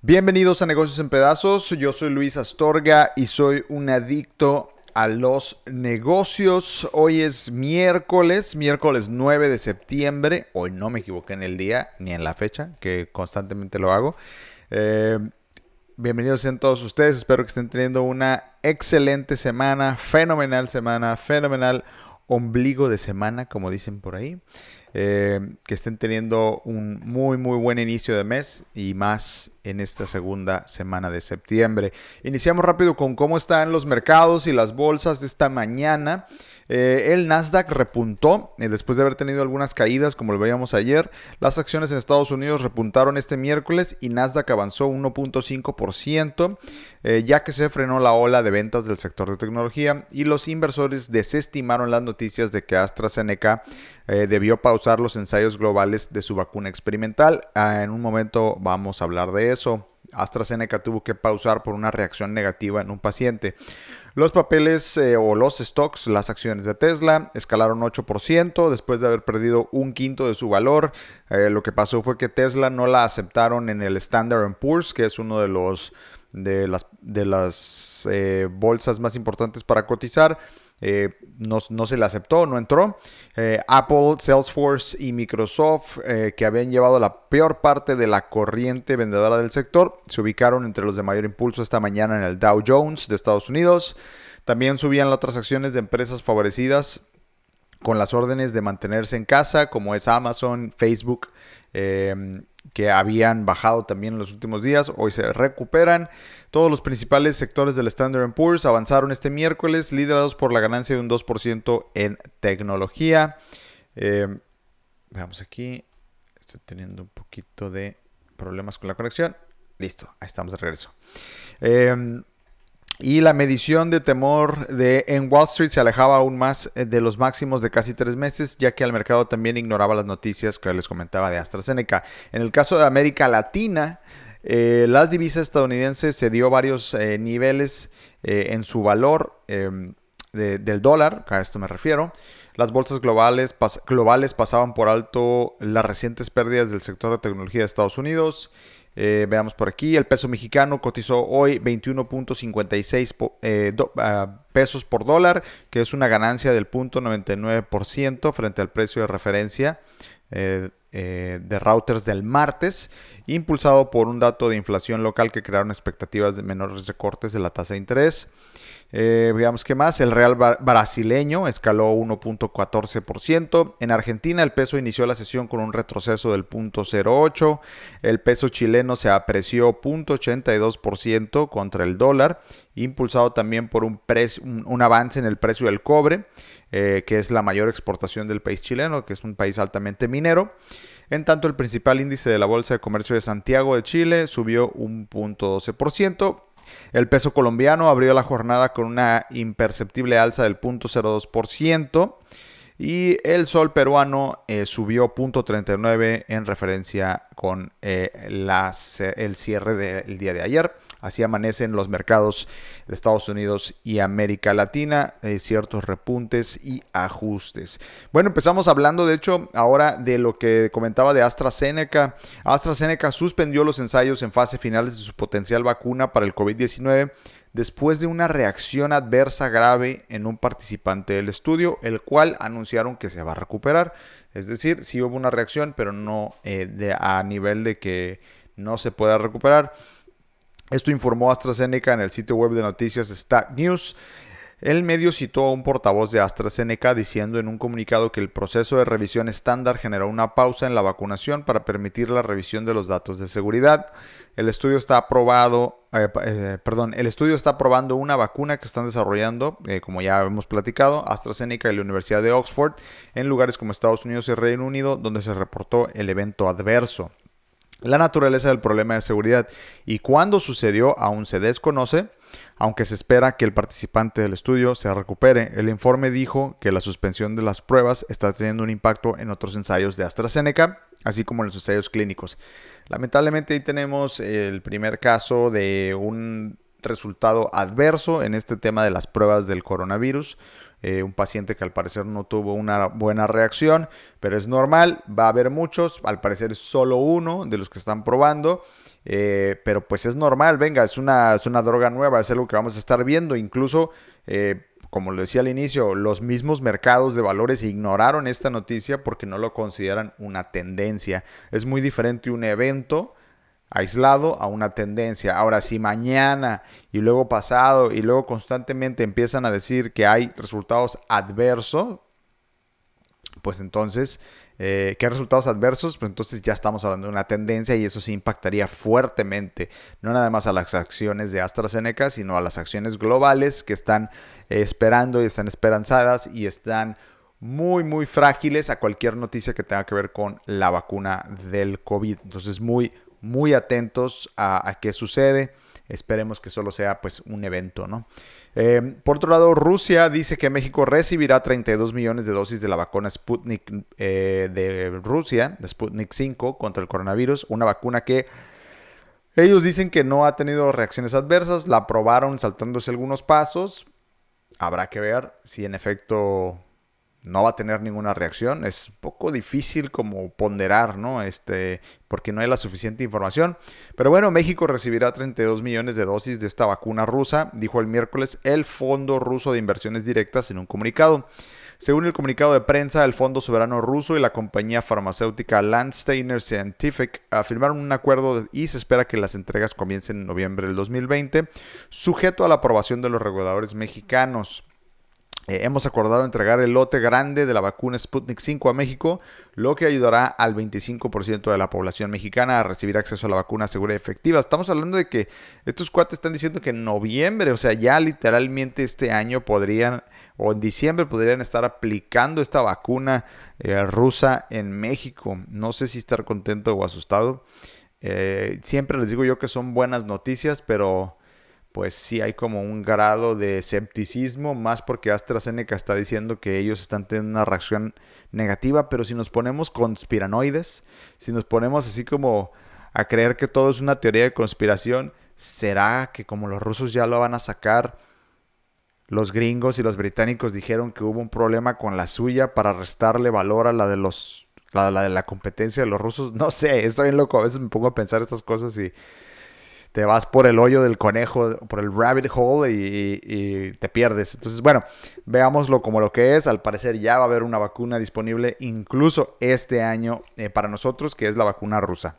Bienvenidos a Negocios en Pedazos, yo soy Luis Astorga y soy un adicto a los negocios. Hoy es miércoles, miércoles 9 de septiembre. Hoy no me equivoqué en el día ni en la fecha, que constantemente lo hago. Eh, bienvenidos sean todos ustedes, espero que estén teniendo una excelente semana, fenomenal semana, fenomenal ombligo de semana, como dicen por ahí. Eh, que estén teniendo un muy muy buen inicio de mes y más en esta segunda semana de septiembre. Iniciamos rápido con cómo están los mercados y las bolsas de esta mañana. Eh, el Nasdaq repuntó eh, después de haber tenido algunas caídas, como lo veíamos ayer. Las acciones en Estados Unidos repuntaron este miércoles y Nasdaq avanzó 1.5%, eh, ya que se frenó la ola de ventas del sector de tecnología y los inversores desestimaron las noticias de que AstraZeneca debió pausar los ensayos globales de su vacuna experimental. Ah, en un momento vamos a hablar de eso. AstraZeneca tuvo que pausar por una reacción negativa en un paciente. Los papeles eh, o los stocks, las acciones de Tesla, escalaron 8% después de haber perdido un quinto de su valor. Eh, lo que pasó fue que Tesla no la aceptaron en el Standard Poor's, que es uno de los de las, de las eh, bolsas más importantes para cotizar. Eh, no, se le aceptó, no entró. Eh, Apple, Salesforce y Microsoft, eh, que habían llevado la peor parte de la corriente vendedora del sector, se ubicaron entre los de mayor impulso esta mañana en el Dow Jones de Estados Unidos. También subían las otras acciones de empresas favorecidas con las órdenes de mantenerse en casa, como es Amazon, Facebook, que habían bajado también en los últimos días, hoy se recuperan. Todos los principales sectores del Standard Poor's avanzaron este miércoles, liderados por la ganancia de un 2% en tecnología. Eh, veamos aquí, estoy teniendo un poquito de problemas con la conexión. Listo, ahí estamos de regreso. Eh, y la medición de temor de, en Wall Street se alejaba aún más eh, de los máximos de casi tres meses, ya que el mercado también ignoraba las noticias que les comentaba de AstraZeneca. En el caso de América Latina, eh, las divisas estadounidenses se dio varios eh, niveles en su valor em, del dólar, a esto me refiero. Las bolsas globales, globales pasaban por alto las recientes pérdidas del sector de tecnología de Estados Unidos. Eh, veamos por aquí, el peso mexicano cotizó hoy 21.56 eh, ah, pesos por dólar, que es una ganancia del 0.99% frente al precio de referencia eh, de routers del martes, impulsado por un dato de inflación local que crearon expectativas de menores recortes de la tasa de interés. Eh, veamos qué más. El real brasileño escaló 1.14%. En Argentina el peso inició la sesión con un retroceso del 0.08. El peso chileno se apreció 0.82% contra el dólar, impulsado también por un, un, avance en el precio del cobre, eh, que es la mayor exportación del país chileno, que es un país altamente minero. En tanto, el principal índice de la Bolsa de Comercio de Santiago de Chile subió un 0.12%. El peso colombiano abrió la jornada con una imperceptible alza del 0.02% y el sol peruano eh, subió 0.39 en referencia con eh, el cierre del día de ayer. Así amanecen los mercados de Estados Unidos y América Latina, eh, ciertos repuntes y ajustes. Bueno, empezamos hablando de hecho ahora de lo que comentaba de AstraZeneca. AstraZeneca suspendió los ensayos en fase finales de su potencial vacuna para el COVID-19 después de una reacción adversa grave en un participante del estudio, el cual anunciaron que se va a recuperar. Es decir, sí hubo una reacción, pero no eh, a nivel de que no se pueda recuperar. Esto informó AstraZeneca en el sitio web de noticias Stat News. El medio citó a un portavoz de AstraZeneca diciendo en un comunicado que el proceso de revisión estándar generó una pausa en la vacunación para permitir la revisión de los datos de seguridad. El estudio está aprobado, eh, eh, perdón, el estudio está probando una vacuna que están desarrollando, eh, como ya hemos platicado, AstraZeneca y la Universidad de Oxford, en lugares como Estados Unidos y Reino Unido, donde se reportó el evento adverso. La naturaleza del problema de seguridad y cuándo sucedió aún se desconoce, aunque se espera que el participante del estudio se recupere. El informe dijo que la suspensión de las pruebas está teniendo un impacto en otros ensayos de AstraZeneca, así como en los ensayos clínicos. Lamentablemente ahí tenemos el primer caso de un resultado adverso en este tema de las pruebas del coronavirus. Eh, un paciente que al parecer no tuvo una buena reacción, pero es normal, va a haber muchos, al parecer solo uno de los que están probando, eh, pero pues es normal, venga, es una, es una droga nueva, es algo que vamos a estar viendo, incluso... Eh, como lo decía al inicio, los mismos mercados de valores ignoraron esta noticia porque no lo consideran una tendencia. Es muy diferente un evento aislado a una tendencia. Ahora, si mañana y luego pasado y luego constantemente empiezan a decir que hay resultados adversos, pues entonces, eh, ¿qué resultados adversos? Pues entonces ya estamos hablando de una tendencia y eso sí impactaría fuertemente, no nada más a las acciones de AstraZeneca, sino a las acciones globales que están esperando y están esperanzadas y están muy, muy frágiles a cualquier noticia que tenga que ver con la vacuna del COVID. Entonces, muy, muy atentos a, qué sucede. Esperemos que solo sea pues un evento, ¿no? Eh, por otro lado, Rusia dice que México recibirá 32 millones de dosis de la vacuna Sputnik eh, de Rusia, de Sputnik 5 contra el coronavirus, una vacuna que ellos dicen que no ha tenido reacciones adversas, la probaron saltándose algunos pasos. Habrá que ver si en efecto no va a tener ninguna reacción. Es un poco difícil como ponderar, ¿no? Este, porque no hay la suficiente información. Pero bueno, México recibirá 32 millones de dosis de esta vacuna rusa, dijo el miércoles el Fondo Ruso de Inversiones Directas en un comunicado. Según el comunicado de prensa, el Fondo Soberano Ruso y la compañía farmacéutica Landsteiner Scientific firmaron un acuerdo y se espera que las entregas comiencen en noviembre del 2020, sujeto a la aprobación de los reguladores mexicanos. Eh, hemos acordado entregar el lote grande de la vacuna Sputnik 5 a México, lo que ayudará al 25% de la población mexicana a recibir acceso a la vacuna segura y efectiva. Estamos hablando de que estos cuates están diciendo que en noviembre, o sea, ya literalmente este año podrían, o en diciembre podrían estar aplicando esta vacuna eh, rusa en México. No sé si estar contento o asustado. Eh, siempre les digo yo que son buenas noticias, pero pues sí hay como un grado de escepticismo, más porque AstraZeneca está diciendo que ellos están teniendo una reacción negativa, pero si nos ponemos conspiranoides, si nos ponemos así como a creer que todo es una teoría de conspiración, ¿será que como los rusos ya lo van a sacar, los gringos y los británicos dijeron que hubo un problema con la suya para restarle valor a la de los la, de la competencia de los rusos? No sé, estoy bien loco, a veces me pongo a pensar estas cosas y te vas por el hoyo del conejo, por el rabbit hole y, te pierdes. Entonces, bueno, veámoslo como lo que es. Al parecer ya va a haber una vacuna disponible incluso este año eh, para nosotros, que es la vacuna rusa.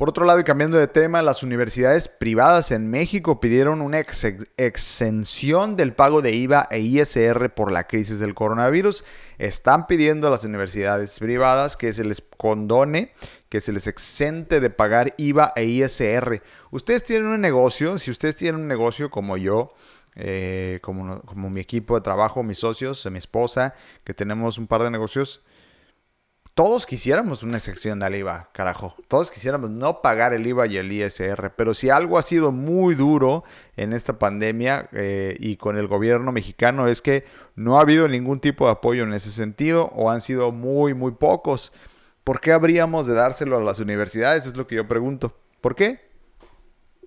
Por otro lado, y cambiando de tema, las universidades privadas en México pidieron una exención del pago de IVA e ISR por la crisis del coronavirus. Están pidiendo a las universidades privadas que se les condone, que se les exente de pagar IVA e ISR. Ustedes tienen un negocio, si ustedes tienen un negocio como yo, eh, como, como mi equipo de trabajo, mis socios, mi esposa, que tenemos un par de negocios, todos quisiéramos una excepción al IVA, carajo. Todos quisiéramos no pagar el IVA y el ISR. Pero si algo ha sido muy duro en esta pandemia eh, y con el gobierno mexicano es que no ha habido ningún tipo de apoyo en ese sentido o han sido muy, muy pocos. ¿Por qué habríamos de dárselo a las universidades? Es lo que yo pregunto. ¿Por qué?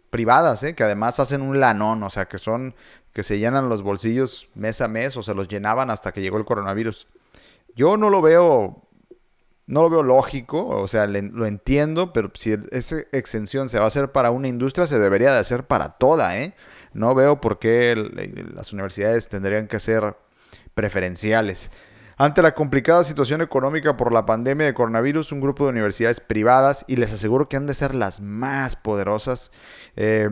Privadas, ¿eh? que además hacen un lanón, o sea, que son, que se llenan los bolsillos mes a mes o se los llenaban hasta que llegó el coronavirus. Yo no lo veo no lo veo lógico, o sea, lo entiendo, pero si esa exención se va a hacer para una industria, se debería de hacer para toda, ¿eh? No veo por qué las universidades tendrían que ser preferenciales. Ante la complicada situación económica por la pandemia de coronavirus, un grupo de universidades privadas, y les aseguro que han de ser las más poderosas, eh,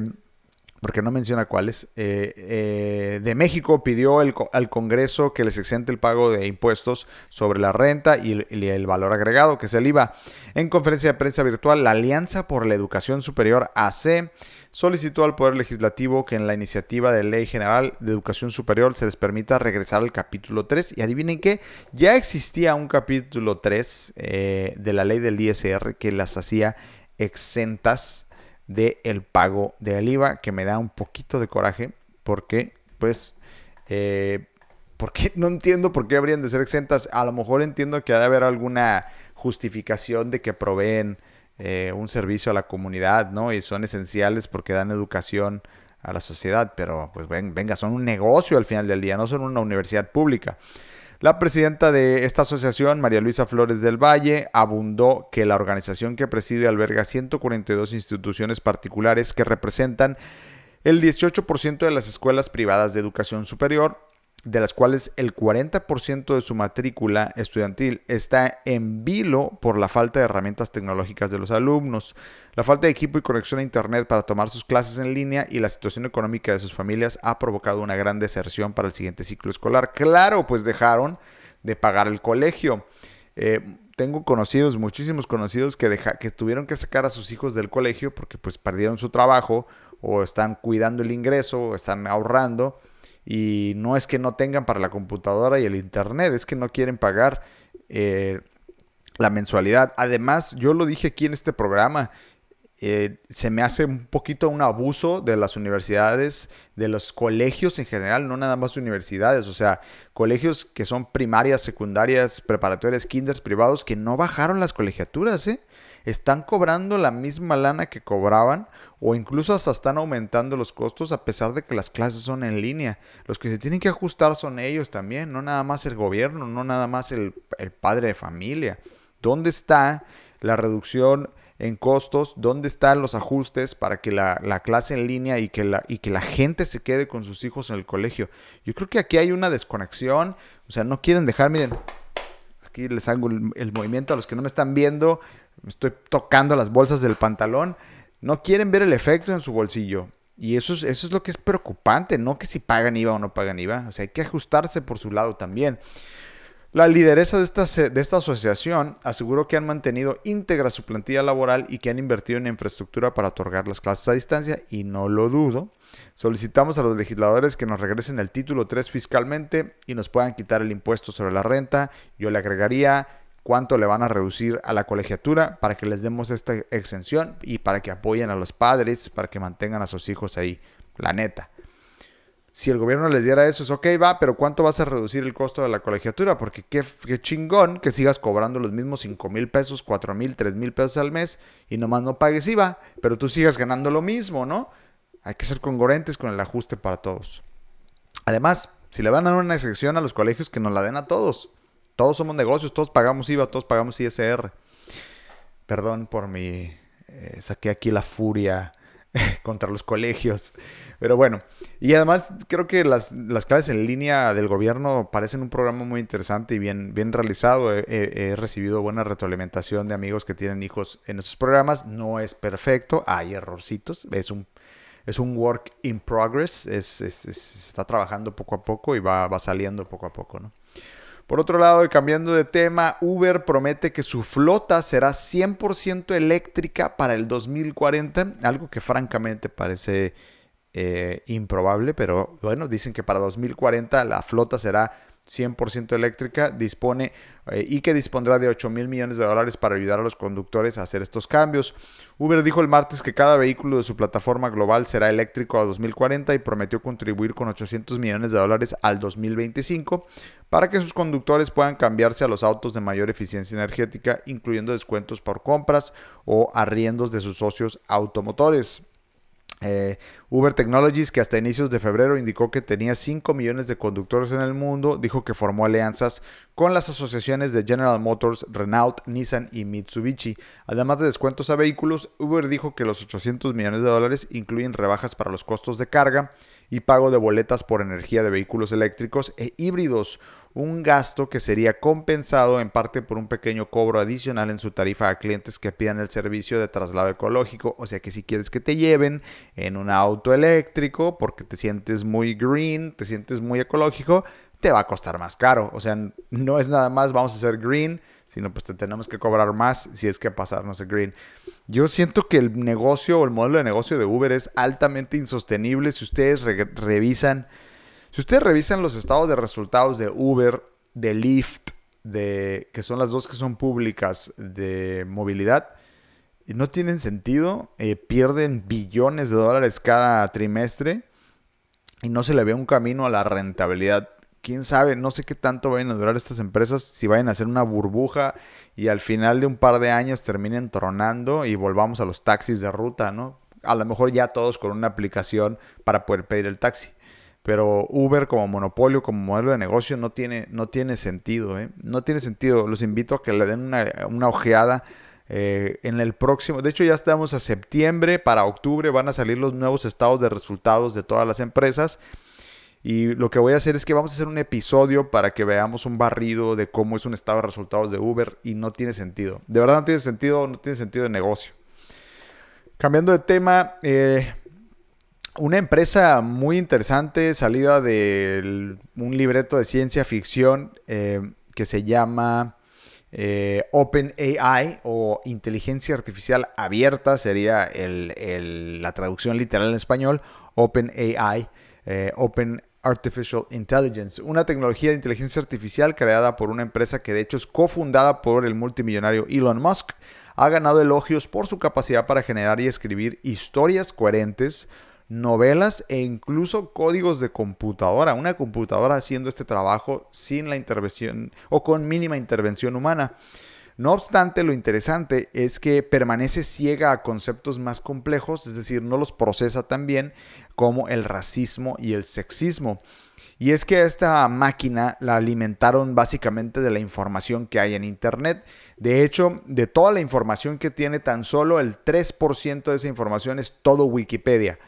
porque no menciona cuáles, eh, eh, de México pidió al Congreso que les exente el pago de impuestos sobre la renta y el, valor agregado, que es el IVA. En conferencia de prensa virtual, la Alianza por la Educación Superior AC solicitó al Poder Legislativo que en la iniciativa de Ley General de Educación Superior se les permita regresar al capítulo 3. Y adivinen qué, ya existía un capítulo 3 eh, de la ley del ISR que las hacía exentas del el pago del IVA, que me da un poquito de coraje, porque, pues, eh, porque no entiendo por qué habrían de ser exentas. A lo mejor entiendo que ha de haber alguna justificación de que proveen eh, un servicio a la comunidad, ¿no? Y son esenciales porque dan educación a la sociedad, pero pues venga, son un negocio al final del día, no son una universidad pública. La presidenta de esta asociación, María Luisa Flores del Valle, abundó que la organización que preside alberga 142 instituciones particulares que representan el 18% de las escuelas privadas de educación superior de las cuales el 40% de su matrícula estudiantil está en vilo por la falta de herramientas tecnológicas de los alumnos, la falta de equipo y conexión a Internet para tomar sus clases en línea y la situación económica de sus familias ha provocado una gran deserción para el siguiente ciclo escolar. Claro, pues dejaron de pagar el colegio. Eh, tengo conocidos, muchísimos conocidos que, que tuvieron que sacar a sus hijos del colegio porque pues perdieron su trabajo o están cuidando el ingreso o están ahorrando y no es que no tengan para la computadora y el internet, es que no quieren pagar eh, la mensualidad. Además, yo lo dije aquí en este programa, eh, se me hace un poquito un abuso de las universidades, de los colegios en general, no nada más universidades, o sea, colegios que son primarias, secundarias, preparatorias, kinders privados, que no bajaron las colegiaturas, ¿eh? Están cobrando la misma lana que cobraban o incluso hasta están aumentando los costos a pesar de que las clases son en línea. Los que se tienen que ajustar son ellos también, no nada más el gobierno, no nada más el, padre de familia. ¿Dónde está la reducción en costos? ¿Dónde están los ajustes para que la, clase en línea y que, la, y que la gente se quede con sus hijos en el colegio? Yo creo que aquí hay una desconexión, o sea, no quieren dejar, miren, aquí les hago el, el movimiento a los que no me están viendo, estoy tocando las bolsas del pantalón no quieren ver el efecto en su bolsillo. Y eso es, eso es lo que es preocupante, no que si pagan IVA o no pagan IVA. O sea, hay que ajustarse por su lado también. La lideresa de esta, de esta asociación aseguró que han mantenido íntegra su plantilla laboral y que han invertido en infraestructura para otorgar las clases a distancia, y no lo dudo. Solicitamos a los legisladores que nos regresen el título 3 fiscalmente y nos puedan quitar el impuesto sobre la renta. Yo le agregaría cuánto le van a reducir a la colegiatura para que les demos esta exención y para que apoyen a los padres, para que mantengan a sus hijos ahí. La neta. Si el gobierno les diera eso, es ok, va, pero ¿cuánto vas a reducir el costo de la colegiatura? Porque qué, chingón que sigas cobrando los mismos 5 mil pesos, 4 mil, 3 mil pesos al mes y nomás no pagues IVA, pero tú sigas ganando lo mismo, ¿no? Hay que ser congruentes con el ajuste para todos. Además, si le van a dar una excepción a los colegios, que nos la den a todos. Todos somos negocios, todos pagamos IVA, todos pagamos ISR. Perdón por mi... Eh, saqué aquí la furia contra los colegios. Pero bueno, y además creo que las, clases en línea del gobierno parecen un programa muy interesante y bien, bien realizado. He, recibido buena retroalimentación de amigos que tienen hijos en esos programas. No es perfecto, hay errorcitos. Es un, es un work in progress. Es, está trabajando poco a poco y va, va saliendo poco a poco, ¿no? Por otro lado, y cambiando de tema, Uber promete que su flota será 100% eléctrica para el 2040, algo que francamente parece eh, improbable, pero bueno, dicen que para 2040 la flota será 100% eléctrica, dispone eh, y que dispondrá de 8 mil millones de dólares para ayudar a los conductores a hacer estos cambios. Uber dijo el martes que cada vehículo de su plataforma global será eléctrico a 2040 y prometió contribuir con 800 millones de dólares al 2025 para que sus conductores puedan cambiarse a los autos de mayor eficiencia energética, incluyendo descuentos por compras o arriendos de sus socios automotores. Eh, Uber Technologies, que hasta inicios de febrero indicó que tenía 5 millones de conductores en el mundo, dijo que formó alianzas con las asociaciones de General Motors, Renault, Nissan y Mitsubishi. Además de descuentos a vehículos, Uber dijo que los 800 millones de dólares incluyen rebajas para los costos de carga y pago de boletas por energía de vehículos eléctricos e híbridos un gasto que sería compensado en parte por un pequeño cobro adicional en su tarifa a clientes que pidan el servicio de traslado ecológico. O sea que si quieres que te lleven en un auto eléctrico porque te sientes muy green, te sientes muy ecológico, te va a costar más caro. O sea, no es nada más vamos a ser green, sino pues te tenemos que cobrar más si es que pasarnos a green. Yo siento que el negocio o el modelo de negocio de Uber es altamente insostenible. Si ustedes revisan si ustedes revisan los estados de resultados de Uber, de Lyft, de, que son las dos que son públicas de movilidad, no tienen sentido, eh, pierden billones de dólares cada trimestre y no se le ve un camino a la rentabilidad. Quién sabe, no sé qué tanto vayan a durar estas empresas, si vayan a hacer una burbuja y al final de un par de años terminen tronando y volvamos a los taxis de ruta, ¿no? a lo mejor ya todos con una aplicación para poder pedir el taxi. Pero Uber como monopolio, como modelo de negocio, no tiene, no tiene sentido. ¿eh? No tiene sentido. Los invito a que le den una, una ojeada eh, en el próximo. De hecho, ya estamos a septiembre. Para octubre van a salir los nuevos estados de resultados de todas las empresas. Y lo que voy a hacer es que vamos a hacer un episodio para que veamos un barrido de cómo es un estado de resultados de Uber y no tiene sentido. De verdad no tiene sentido, no tiene sentido de negocio. Cambiando de tema, eh, una empresa muy interesante, salida de un libreto de ciencia ficción eh, que se llama eh, OpenAI o inteligencia artificial abierta, sería la traducción literal en español, OpenAI, eh, Open Artificial Intelligence, una tecnología de inteligencia artificial creada por una empresa que de hecho es cofundada por el multimillonario Elon Musk, ha ganado elogios por su capacidad para generar y escribir historias coherentes, novelas e incluso códigos de computadora. Una computadora haciendo este trabajo sin la intervención o con mínima intervención humana. No obstante, lo interesante es que permanece ciega a conceptos más complejos, es decir, no los procesa tan bien como el racismo y el sexismo. Y es que esta máquina la alimentaron básicamente de la información que hay en Internet. De hecho, de toda la información que tiene, tan solo el 3% de esa información es todo Wikipedia.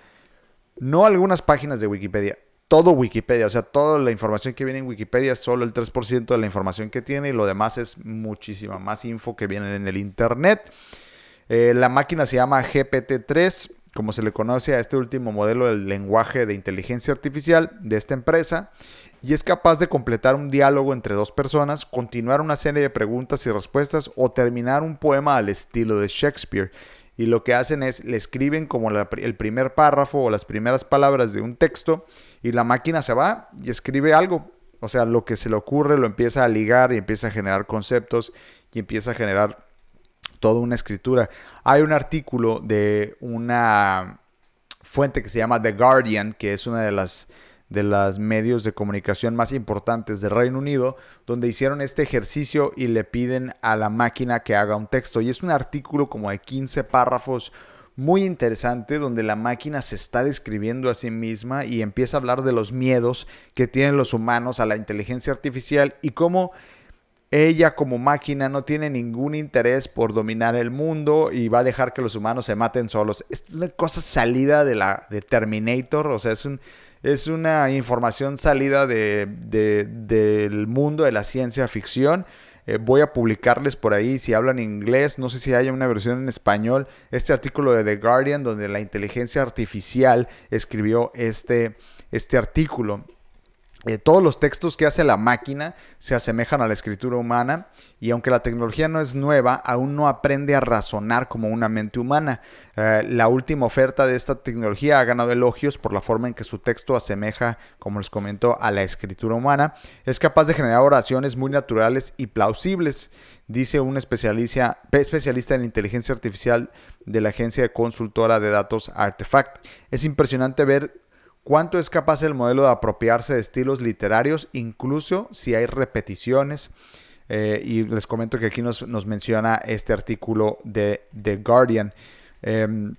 No algunas páginas de Wikipedia, todo Wikipedia. O sea, toda la información que viene en Wikipedia es solo el 3% de la información que tiene y lo demás es muchísima más info que viene en el Internet. Eh, la máquina se llama GPT-3, como se le conoce a este último modelo del lenguaje de inteligencia artificial de esta empresa, y es capaz de completar un diálogo entre dos personas, continuar una serie de preguntas y respuestas o terminar un poema al estilo de Shakespeare y lo que hacen es le escriben como el primer párrafo o las primeras palabras de un texto y la máquina se va y escribe algo. O sea, lo que se le ocurre lo empieza a ligar y empieza a generar conceptos y empieza a generar toda una escritura. Hay un artículo de una fuente que se llama The Guardian, que es una de las de los medios de comunicación más importantes del Reino Unido, donde hicieron este ejercicio y le piden a la máquina que haga un texto. Y es un artículo como de 15 párrafos muy interesante donde la máquina se está describiendo a sí misma y empieza a hablar de los miedos que tienen los humanos a la inteligencia artificial y cómo ella como máquina no tiene ningún interés por dominar el mundo y va a dejar que los humanos se maten solos. Es una cosa salida de la de Terminator, o sea, es un es una información salida de, del mundo de la ciencia ficción. Eh, voy a publicarles por ahí, si hablan inglés, no sé si haya una versión en español, este artículo de The Guardian donde la inteligencia artificial escribió este, este artículo. Eh, todos los textos que hace la máquina se asemejan a la escritura humana y aunque la tecnología no es nueva, aún no aprende a razonar como una mente humana. Eh, la última oferta de esta tecnología ha ganado elogios por la forma en que su texto asemeja, como les comento, a la escritura humana. Es capaz de generar oraciones muy naturales y plausibles, dice un especialista, especialista en inteligencia artificial de la agencia consultora de datos Artefact. Es impresionante ver cuánto es capaz el modelo de apropiarse de estilos literarios, incluso si hay repeticiones. Eh, y les comento que aquí nos, menciona este artículo de The Guardian. Em,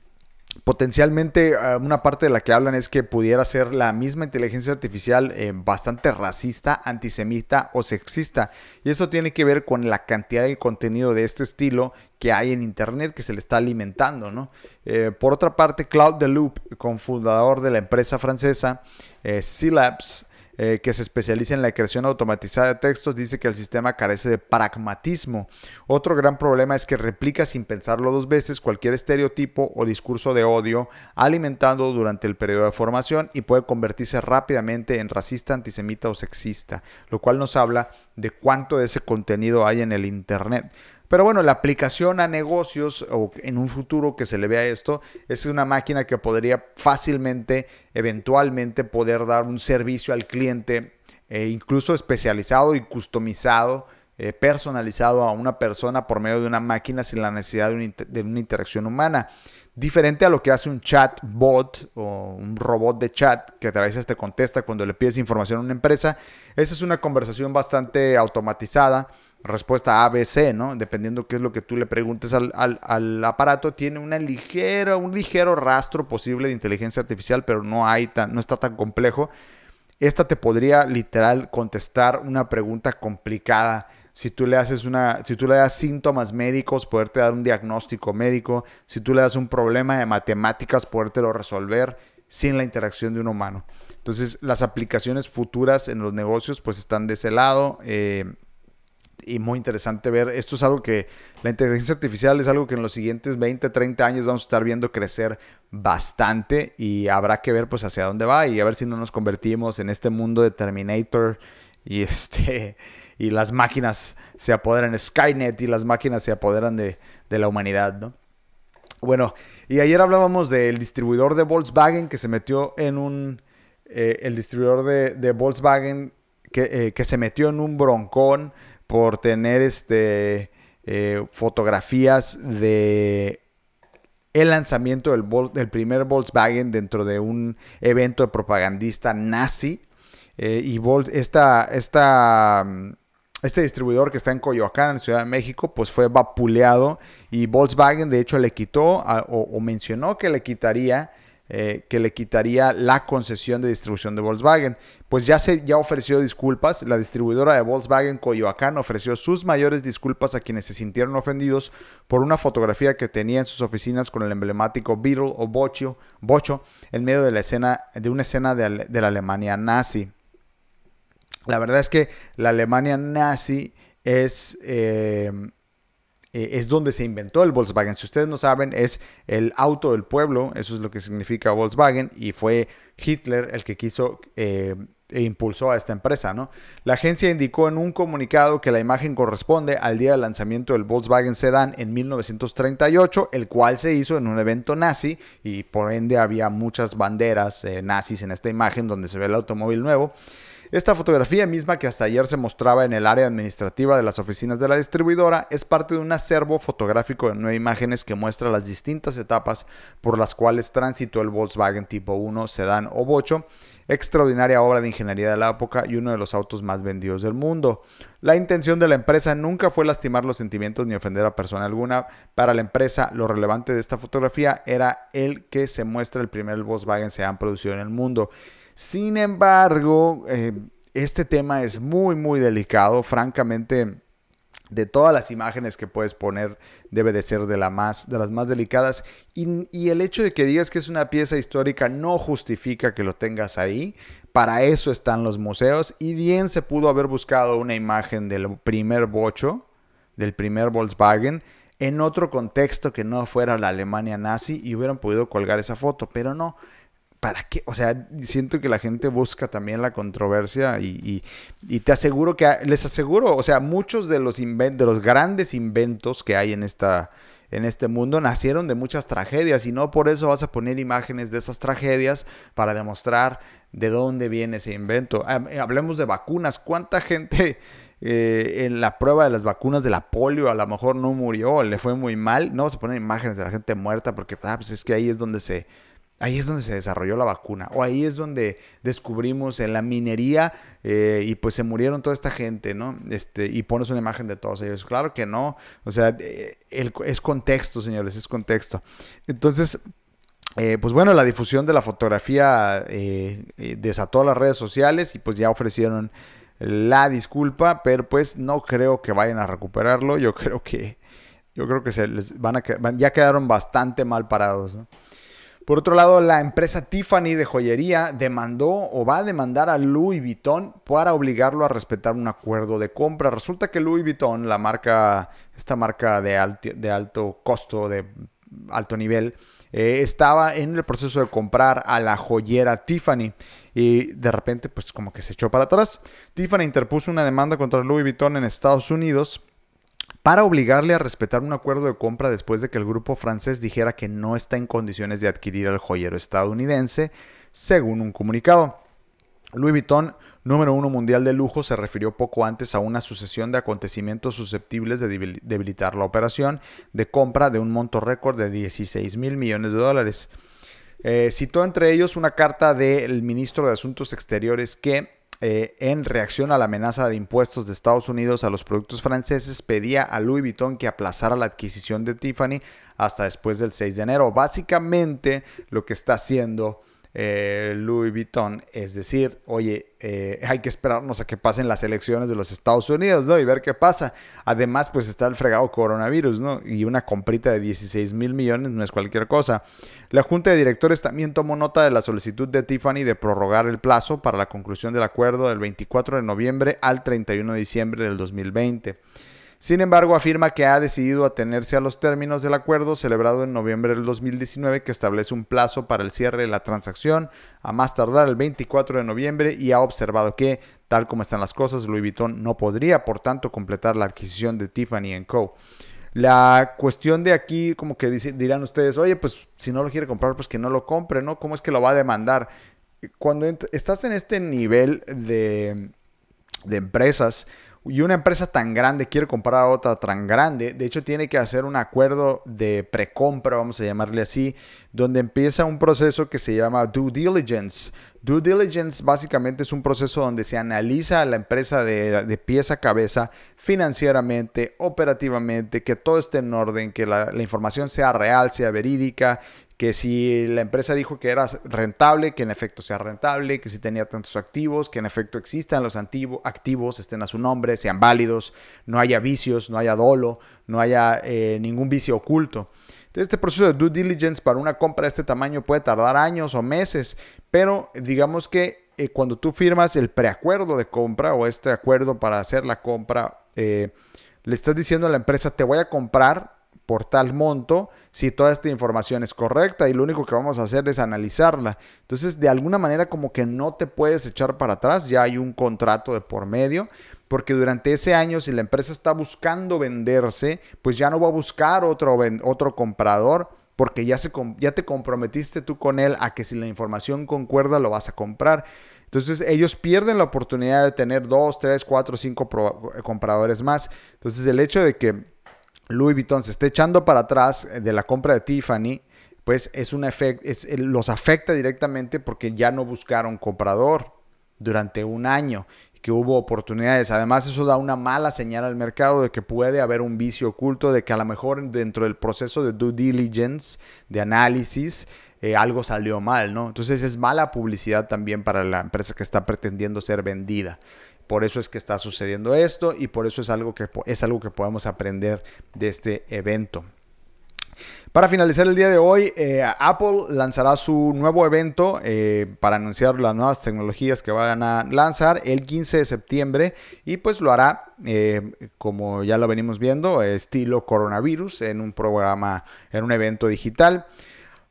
potencialmente eh, una parte de la que hablan es que pudiera ser la misma inteligencia artificial eh, bastante racista, antisemita o sexista. Y eso tiene que ver con la cantidad de contenido de este estilo que hay en Internet que se le está alimentando. ¿no? Eh, por otra parte, Claude Deloop, cofundador de la empresa francesa C-Labs, eh, que se especializa en la creación automatizada de textos, dice que el sistema carece de pragmatismo. Otro gran problema es que replica sin pensarlo dos veces cualquier estereotipo o discurso de odio alimentando durante el periodo de formación y puede convertirse rápidamente en racista, antisemita o sexista, lo cual nos habla de cuánto de ese contenido hay en el Internet. Pero bueno, la aplicación a negocios o en un futuro que se le vea esto es una máquina que podría fácilmente, eventualmente, poder dar un servicio al cliente, eh, incluso especializado y customizado, eh, personalizado a una persona por medio de una máquina sin la necesidad de, de una interacción humana. Diferente a lo que hace un chatbot o un robot de chat que a veces te contesta cuando le pides información a una empresa. Esa es una conversación bastante automatizada respuesta ABC, ¿no? Dependiendo qué es lo que tú le preguntes al, al, aparato, tiene una ligera, un ligero rastro posible de inteligencia artificial, pero no, hay tan, no está tan complejo. Esta te podría literal contestar una pregunta complicada. Si tú le haces una, si tú le das síntomas médicos, poderte dar un diagnóstico médico. Si tú le das un problema de matemáticas, podértelo resolver sin la interacción de un humano. Entonces, las aplicaciones futuras en los negocios, pues están de ese lado. Eh, y muy interesante ver. Esto es algo que la inteligencia artificial es algo que en los siguientes 20, 30 años vamos a estar viendo crecer bastante y habrá que ver pues hacia dónde va y a ver si no nos convertimos en este mundo de Terminator y este y las máquinas se apoderan Skynet y las máquinas se apoderan de, la humanidad, ¿no? Bueno, y ayer hablábamos del distribuidor de Volkswagen que se metió en un eh, el distribuidor de, Volkswagen que, eh, que se metió en un broncón por tener este, eh, fotografías de el lanzamiento del, del, primer Volkswagen dentro de un evento de propagandista nazi. Eh, y esta, esta, este distribuidor que está en Coyoacán, en Ciudad de México, pues fue vapuleado y Volkswagen de hecho le quitó o mencionó que le quitaría eh, que le quitaría la concesión de distribución de Volkswagen. Pues ya, se, ya ofreció disculpas. La distribuidora de Volkswagen Coyoacán ofreció sus mayores disculpas a quienes se sintieron ofendidos por una fotografía que tenía en sus oficinas con el emblemático Beetle o Bocho, Bocho en medio de, la escena, de una escena de, la Alemania nazi. La verdad es que la Alemania nazi es... Eh, eh, es donde se inventó el Volkswagen. Si ustedes no saben, es el auto del pueblo, eso es lo que significa Volkswagen, y fue Hitler el que quiso eh, e impulsó a esta empresa. ¿no? La agencia indicó en un comunicado que la imagen corresponde al día del lanzamiento del Volkswagen Sedan en 1938, el cual se hizo en un evento nazi y por ende había muchas banderas eh, nazis en esta imagen donde se ve el automóvil nuevo. Esta fotografía misma que hasta ayer se mostraba en el área administrativa de las oficinas de la distribuidora es parte de un acervo fotográfico de nueve imágenes que muestra las distintas etapas por las cuales transitó el Volkswagen tipo 1 sedán o bocho, extraordinaria obra de ingeniería de la época y uno de los autos más vendidos del mundo. La intención de la empresa nunca fue lastimar los sentimientos ni ofender a persona alguna. Para la empresa, lo relevante de esta fotografía era el que se muestra el primer Volkswagen sedán producido en el mundo. Sin embargo, eh, este tema es muy, muy delicado. Francamente, de todas las imágenes que puedes poner, debe de ser de, las más delicadas. Y, y, el hecho de que digas que es una pieza histórica no justifica que lo tengas ahí. Para eso están los museos. Y bien se pudo haber buscado una imagen del primer bocho, del primer Volkswagen, en otro contexto que no fuera la Alemania nazi y hubieran podido colgar esa foto. Pero no, ¿para qué? O sea, siento que la gente busca también la controversia y, te aseguro que, les aseguro, o sea, muchos de los, de los grandes inventos que hay en, esta, en este mundo nacieron de muchas tragedias y no por eso vas a poner imágenes de esas tragedias para demostrar de dónde viene ese invento. Eh, hablemos de vacunas. ¿Cuánta gente... Eh, en la prueba de las vacunas de la polio a lo mejor no murió, le fue muy mal. No se ponen imágenes de la gente muerta porque ah, pues es que ahí es donde se, Ahí es donde se desarrolló la vacuna. O ahí es donde descubrimos en la minería eh, y pues se murieron toda esta gente, ¿no? Este, y pones una imagen de todos ellos. Claro que no. O sea, eh, es contexto, señores, es contexto. Entonces, eh, pues bueno, la difusión de la fotografía desató las redes sociales y pues ya ofrecieron la disculpa, pero pues no creo que vayan a recuperarlo. Yo creo que, yo creo que se les van a, ya quedaron bastante mal parados, ¿no? Por otro lado, la empresa Tiffany de joyería demandó o va a demandar a Louis Vuitton para obligarlo a respetar un acuerdo de compra. Resulta que Louis Vuitton, la marca, esta marca de alto, costo, de alto nivel, eh, estaba en el proceso de comprar a la joyera Tiffany y de repente pues como que se echó para atrás. Tiffany interpuso una demanda contra Louis Vuitton en Estados Unidos para obligarle a respetar un acuerdo de compra después de que el grupo francés dijera que no está en condiciones de adquirir al joyero estadounidense, según un comunicado. Louis Vuitton, número uno mundial de lujo, se refirió poco antes a una sucesión de acontecimientos susceptibles de debilitar la operación de compra de un monto récord de 16 mil millones de dólares. Eh, citó entre ellos una carta del ministro de Asuntos Exteriores que eh, en reacción a la amenaza de impuestos de Estados Unidos a los productos franceses, pedía a Louis Vuitton que aplazara la adquisición de Tiffany hasta después del 6 de enero. Básicamente lo que está haciendo eh, Louis Vuitton, es decir, oye, eh, hay que esperarnos a que pasen las elecciones de los Estados Unidos, ¿no? Y ver qué pasa. Además, pues está el fregado coronavirus, ¿no? Y una comprita de 16 mil millones no es cualquier cosa. La Junta de Directores también tomó nota de la solicitud de Tiffany de prorrogar el plazo para la conclusión del acuerdo del 24 de noviembre al 31 de diciembre del 2020. Sin embargo, afirma que ha decidido atenerse a los términos del acuerdo celebrado en noviembre del 2019 que establece un plazo para el cierre de la transacción a más tardar el 24 de noviembre y ha observado que, tal como están las cosas, Louis Vuitton no podría, por tanto, completar la adquisición de Tiffany Co. La cuestión de aquí, como que dirán ustedes, oye, pues si no lo quiere comprar, pues que no lo compre, ¿no? ¿Cómo es que lo va a demandar? Cuando estás en este nivel de, de empresas, y una empresa tan grande quiere comprar a otra tan grande, de hecho tiene que hacer un acuerdo de precompra, vamos a llamarle así, donde empieza un proceso que se llama due diligence. Due diligence básicamente es un proceso donde se analiza a la empresa de, de pieza a cabeza financieramente, operativamente, que todo esté en orden, que la, la información sea real, sea verídica, que si la empresa dijo que era rentable, que en efecto sea rentable, que si tenía tantos activos, que en efecto existan los activos, estén a su nombre, sean válidos, no haya vicios, no haya dolo, no haya eh, ningún vicio oculto. Este proceso de due diligence para una compra de este tamaño puede tardar años o meses, pero digamos que eh, cuando tú firmas el preacuerdo de compra o este acuerdo para hacer la compra, eh, le estás diciendo a la empresa, te voy a comprar por tal monto si toda esta información es correcta y lo único que vamos a hacer es analizarla. Entonces, de alguna manera como que no te puedes echar para atrás, ya hay un contrato de por medio, porque durante ese año si la empresa está buscando venderse, pues ya no va a buscar otro, otro comprador porque ya, se, ya te comprometiste tú con él a que si la información concuerda lo vas a comprar. Entonces ellos pierden la oportunidad de tener dos, tres, cuatro, cinco compradores más. Entonces el hecho de que Louis Vuitton se esté echando para atrás de la compra de Tiffany, pues es un efecto, los afecta directamente porque ya no buscaron comprador durante un año que hubo oportunidades. Además, eso da una mala señal al mercado de que puede haber un vicio oculto, de que a lo mejor dentro del proceso de due diligence, de análisis, eh, algo salió mal, ¿no? Entonces es mala publicidad también para la empresa que está pretendiendo ser vendida. Por eso es que está sucediendo esto y por eso es algo que, es algo que podemos aprender de este evento. Para finalizar el día de hoy, eh, Apple lanzará su nuevo evento eh, para anunciar las nuevas tecnologías que van a lanzar el 15 de septiembre y pues lo hará, eh, como ya lo venimos viendo, estilo coronavirus en un programa, en un evento digital.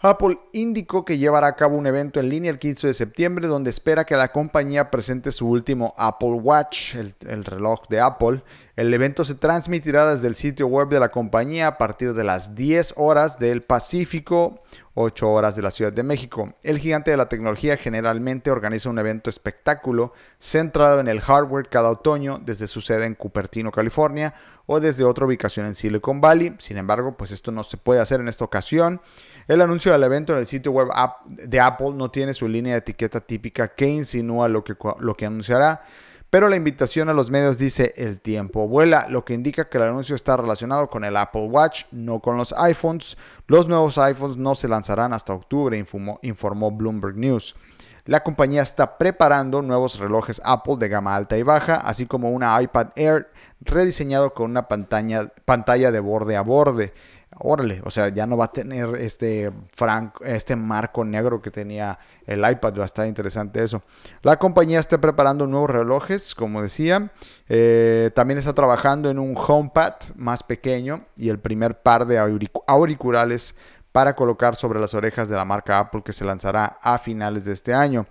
Apple indicó que llevará a cabo un evento en línea el 15 de septiembre donde espera que la compañía presente su último Apple Watch, el, reloj de Apple. El evento se transmitirá desde el sitio web de la compañía a partir de las 10 horas del Pacífico, 8 horas de la Ciudad de México. El gigante de la tecnología generalmente organiza un evento espectáculo centrado en el hardware cada otoño desde su sede en Cupertino, California o desde otra ubicación en Silicon Valley. Sin embargo, pues esto no se puede hacer en esta ocasión. El anuncio del evento en el sitio web de Apple no tiene su línea de etiqueta típica que insinúa lo que, lo que anunciará, pero la invitación a los medios dice el tiempo vuela, lo que indica que el anuncio está relacionado con el Apple Watch, no con los iPhones. Los nuevos iPhones no se lanzarán hasta octubre, informó, informó Bloomberg News. La compañía está preparando nuevos relojes Apple de gama alta y baja, así como una iPad Air rediseñado con una pantalla, pantalla de borde a borde órale, o sea, ya no va a tener este, este marco negro que tenía el iPad, va a estar interesante eso. La compañía está preparando nuevos relojes, como decía, eh, también está trabajando en un HomePad más pequeño y el primer par de auriculares para colocar sobre las orejas de la marca Apple que se lanzará a finales de este año.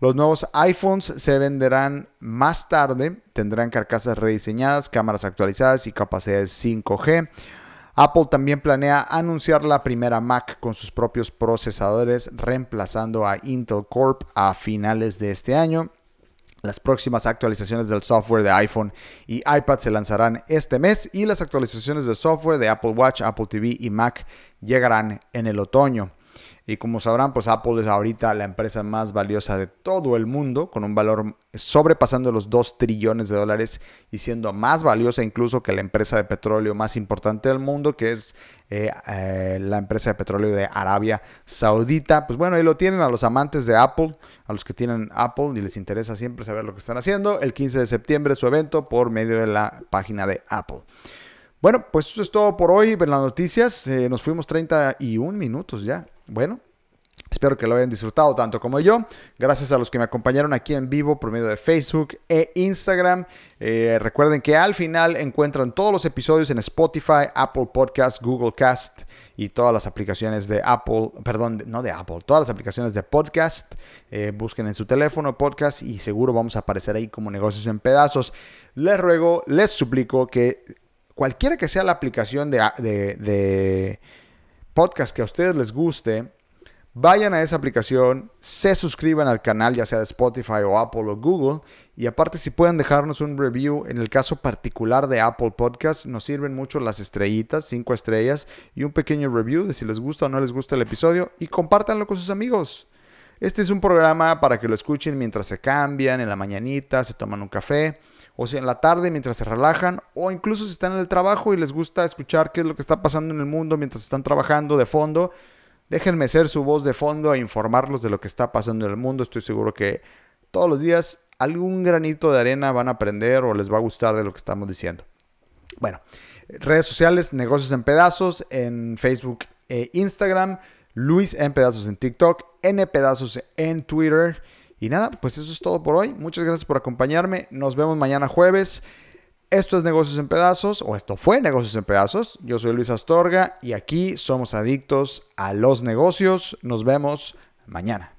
Los nuevos iPhones se venderán más tarde, tendrán carcasas rediseñadas, cámaras actualizadas y capacidades 5G. Apple también planea anunciar la primera Mac con sus propios procesadores, reemplazando a Intel Corp a finales de este año. Las próximas actualizaciones del software de iPhone y iPad se lanzarán este mes y las actualizaciones de software de Apple Watch, Apple TV y Mac llegarán en el otoño. Y como sabrán, pues Apple es ahorita la empresa más valiosa de todo el mundo, con un valor sobrepasando los 2 trillones de dólares y siendo más valiosa incluso que la empresa de petróleo más importante del mundo, que es eh, eh, la empresa de petróleo de Arabia Saudita. Pues bueno, ahí lo tienen a los amantes de Apple, a los que tienen Apple y les interesa siempre saber lo que están haciendo. El 15 de septiembre su evento por medio de la página de Apple. Bueno, pues eso es todo por hoy en las noticias. Eh, nos fuimos 31 minutos ya. Bueno, Espero que lo hayan disfrutado tanto como yo. Gracias a los que me acompañaron aquí en vivo por medio de Facebook e Instagram. Eh, recuerden que al final encuentran todos los episodios en Spotify, Apple Podcast, Google Cast y todas las aplicaciones de Apple, perdón, no de Apple, todas las aplicaciones de podcast. Eh, busquen en su teléfono podcast y seguro vamos a aparecer ahí como negocios en pedazos. Les ruego, les suplico que cualquiera que sea la aplicación de, de podcast que a ustedes les guste, Vayan a esa aplicación, se suscriban al canal, ya sea de Spotify o Apple o Google. Y aparte, si pueden dejarnos un review, en el caso particular de Apple Podcast, nos sirven mucho las estrellitas, cinco estrellas, y un pequeño review de si les gusta o no les gusta el episodio. Y compártanlo con sus amigos. Este es un programa para que lo escuchen mientras se cambian, en la mañanita, se toman un café, o sea, en la tarde mientras se relajan, o incluso si están en el trabajo y les gusta escuchar qué es lo que está pasando en el mundo mientras están trabajando de fondo Déjenme ser su voz de fondo e informarlos de lo que está pasando en el mundo. Estoy seguro que todos los días algún granito de arena van a aprender o les va a gustar de lo que estamos diciendo. Bueno, redes sociales, negocios en pedazos en Facebook e Instagram, Luis en pedazos en TikTok, N pedazos en Twitter. Y nada, pues eso es todo por hoy. Muchas gracias por acompañarme. Nos vemos mañana jueves. Esto es Negocios en Pedazos, o esto fue Negocios en Pedazos. Yo soy Luis Astorga y aquí somos adictos a los negocios. Nos vemos mañana.